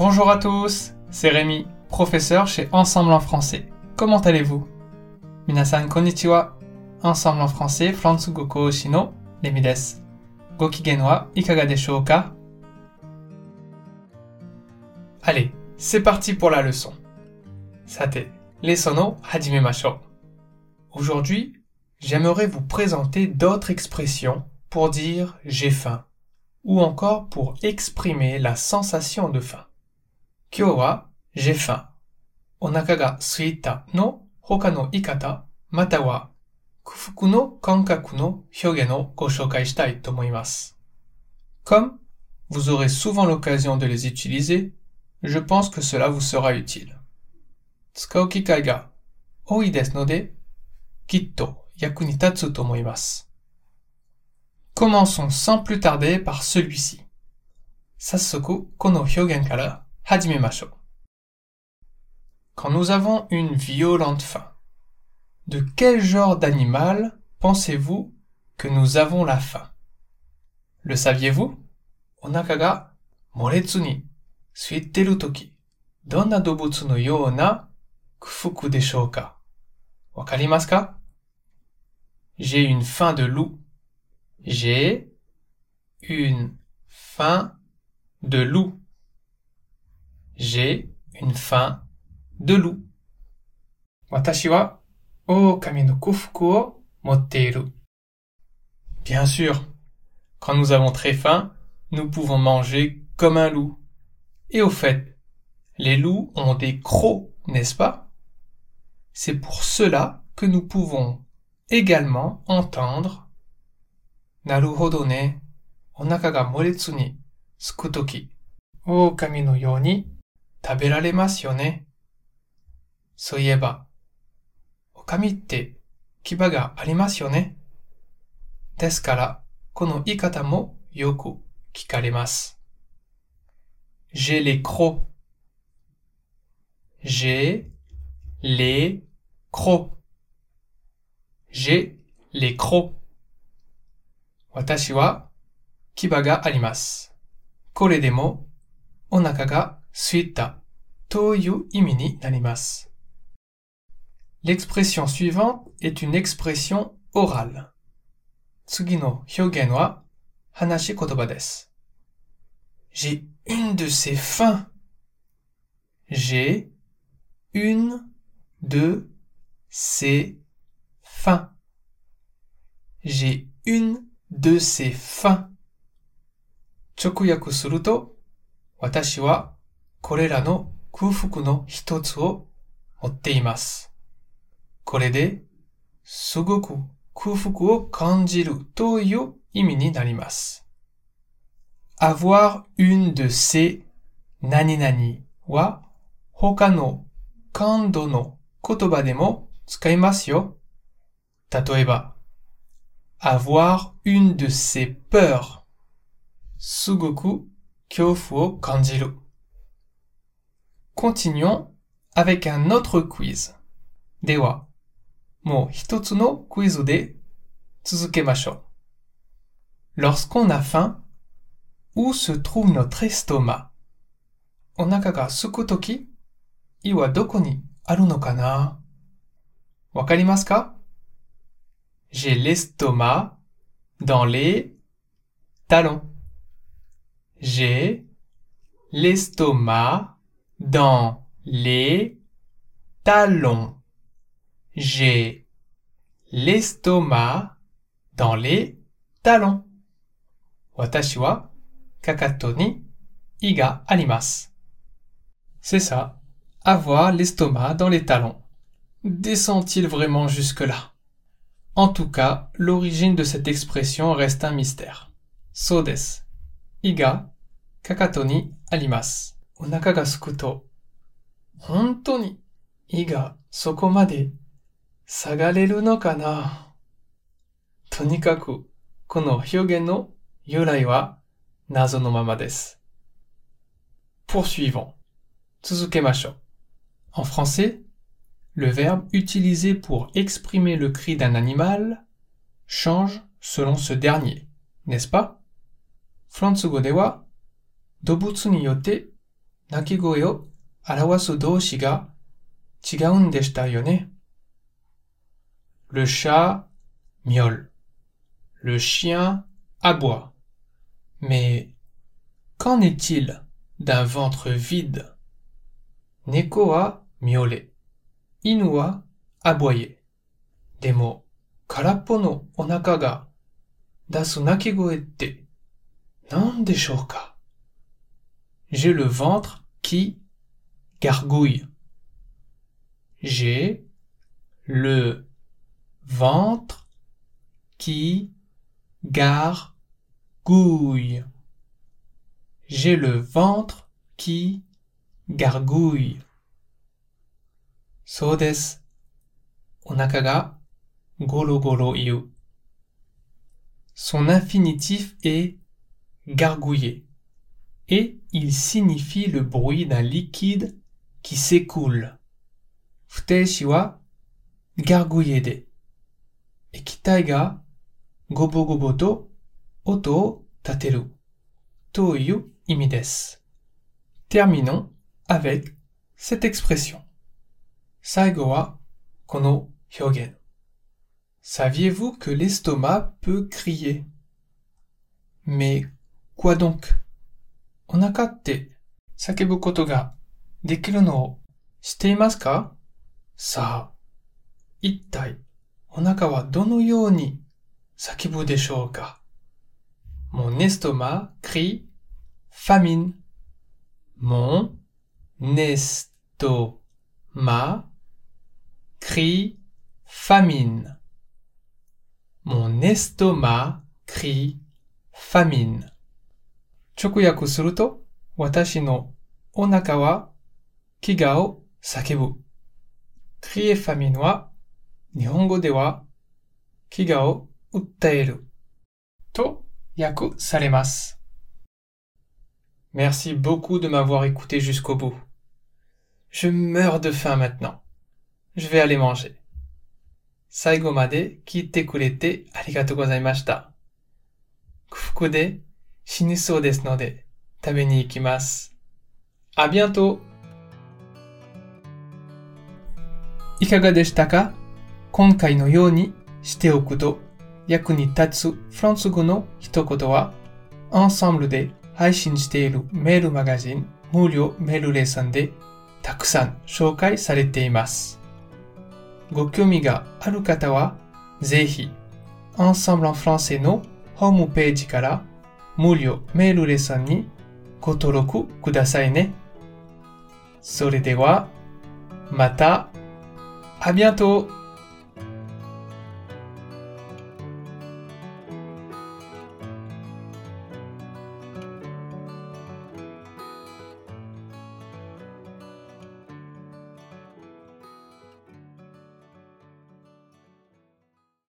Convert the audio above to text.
Bonjour à tous, c'est Rémi, professeur chez Ensemble en français. Comment allez-vous? Minasan konnichiwa. Ensemble en français, Fransugo Koushi no Rémi desu. Gokigen wa ikaga Allez, c'est parti pour la leçon. Sate, leçon no hajimemashou. Aujourd'hui, j'aimerais vous présenter d'autres expressions pour dire j'ai faim ou encore pour exprimer la sensation de faim. Kyo wa j'ai faim. Onaka suita no hoka no ikata mata wa kufuku no kankaku no hyoge no go shoukai shitai to omoimasu. Comme vous aurez souvent l'occasion de les utiliser, je pense que cela vous sera utile. Tsukau kikai ga oi desu node, kitto yaku ni tatsu to omoimasu. Commençons sans plus tarder par celui-ci. Quand nous avons une violente faim, de quel genre d'animal pensez-vous que nous avons la faim? Le saviez-vous? Onaka ga moretsu ni suitteru toki, donna dobutsu no you kufuku J'ai une faim de loup. J'ai une faim de loup. J'ai une faim de loup. Watashi wa no. Bien sûr, quand nous avons très faim, nous pouvons manger comme un loup. Et au fait, les loups ont des crocs, n'est-ce pas? C'est pour cela que nous pouvons également entendre Naruhodo ne, onaka ga moretsu ni 食べられますよね。そういえば、おかみって牙がありますよね。ですから、この言い方もよく聞かれます。ジェレ les crocs. コ私は牙があります。これでもお腹が空いた。という意味になります。L'expression suivante est une expression orale. 次の表現は話し言葉です。J'ai une de ces fins. J'ai une de ces fins. J'ai une de ces fins. 直訳すると、私はこれらの 空腹の一つを持っています。これで、すごく空腹を感じるという意味になります。avoir une de ces 何々は他の感度の言葉でも使いますよ。例えば、avoir une de ces peurs すごく恐怖を感じる。Continuons avec un autre quiz. Dewa, mo hitotsu no quizu de tsuzukemasho. Lorsqu'on a faim, où se trouve notre estomac? Onaka ga suku toki, iwa doko ni aru no kana? J'ai l'estomac dans les talons. J'ai l'estomac dans les talons. J'ai l'estomac dans les talons. Watashi wa kakato ni i ga arimasu. C'est ça, avoir l'estomac dans les talons. Descend-il vraiment jusque-là? En tout cas, l'origine de cette expression reste un mystère. So desu. I ga kakato ni arimasu. Onaka ga suku to, honto ni i ga soko made 下がれるのかなとにかく、この表現の由来は謎のままです。Poursuivons. 続けましょう。En français, le verbe utilisé pour exprimer le cri d'un animal change selon ce dernier, n'est-ce pas フランス語では、動物によって 鳴き声を表す動詞が違うんでしたよね。Le chat miaule. Le chien aboie. Mais qu'en est-il d'un ventre vide Neko wa miaulé. Inu wa aboyé. Demo, karappo no onaka ga dasu nakigoe tte nan deshou ka j'ai le ventre qui gargouille. J'ai le ventre qui gargouille. J'ai le ventre qui gargouille. So. Son infinitif est gargouiller et il signifie le bruit d'un liquide qui s'écoule. Futeshi wa gargouiller de. Ekitai ga gobo gobo to oto o tateru. To iu imi desu. Terminons avec cette expression. Saigo wa kono hyogen. Saviez-vous que l'estomac peut crier? Mais quoi donc? Onaka te sakebu koto ga dekiru no o shite imasu ka Sa, ittai, onaka wa dono you ni sakebu deshou ka Mon estomac crie famine. Mon estomac crie famine. Mon estomac crie famine. 直訳すると、私のお腹は飢餓を叫ぶ。crier famine は日本語では飢餓を訴えると訳されます。Merci beaucoup de m'avoir écouté jusqu'au bout. Je meurs de faim maintenant. Je vais aller manger. 最後まで聞いてくれてありがとうございました。空腹で 死にそうですので食べに行きます。あ、bientôt! いかがでしたか？今回のようにしておくと役に立つフランス語の一言は、アンサンブルで配信しているメールマガジン無料メールレッスンでたくさん紹介されています。ご興味がある方は、ぜひ、Ensemble en Français のホームページから無料メールレッスンにご登録くださいね。それでは、また、ありがとう